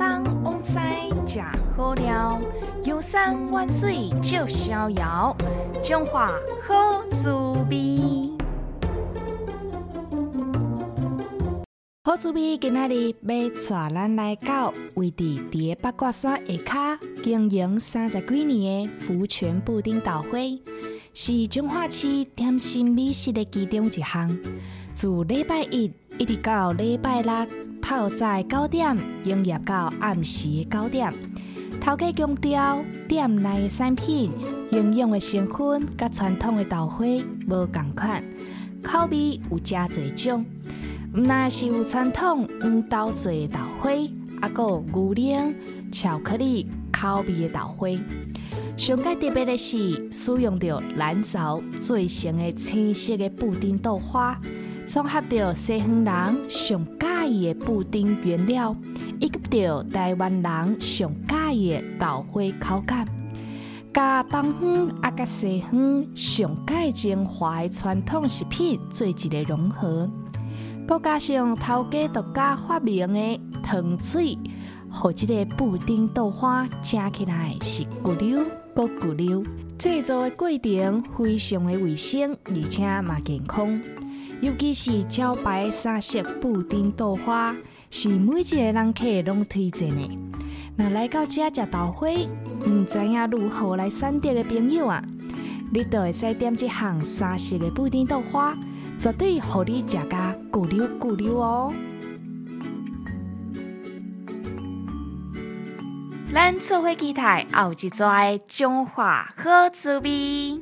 东往西食好料，游山玩水就逍遥，中华好滋味。好滋味今仔日要带咱来到位伫伫八卦山下骹经营三十几年的福泉布丁豆花，是中华市点心美食的其中一项。自礼拜一一直到礼拜六，透早九点营业到暗时九点。头家强调，店内产品营养的成分甲传统的豆花无共款，口味有加侪种。毋但是有传统黄豆做的豆花，还有牛奶、巧克力口味的豆花。上界特别的是，使用着蓝藻做成的青色的布丁豆花，综合着西方人上介意的布丁原料，以及着台湾人上介意的豆花口感，加东方啊甲西方上介精华的传统食品做一个融合。再加上头家独家发明的糖水，和这个布丁豆花吃起来是骨溜骨骨溜。制作的过程非常的卫生，而且嘛健康。尤其是招牌三色布丁豆花，是每一个人客拢推荐的。那来到这食豆花，唔知影如何来选择的朋友啊，你都会使点这项三色的布丁豆花。绝对让你食个骨溜骨溜哦！咱做伙期待后一撮中华好滋味。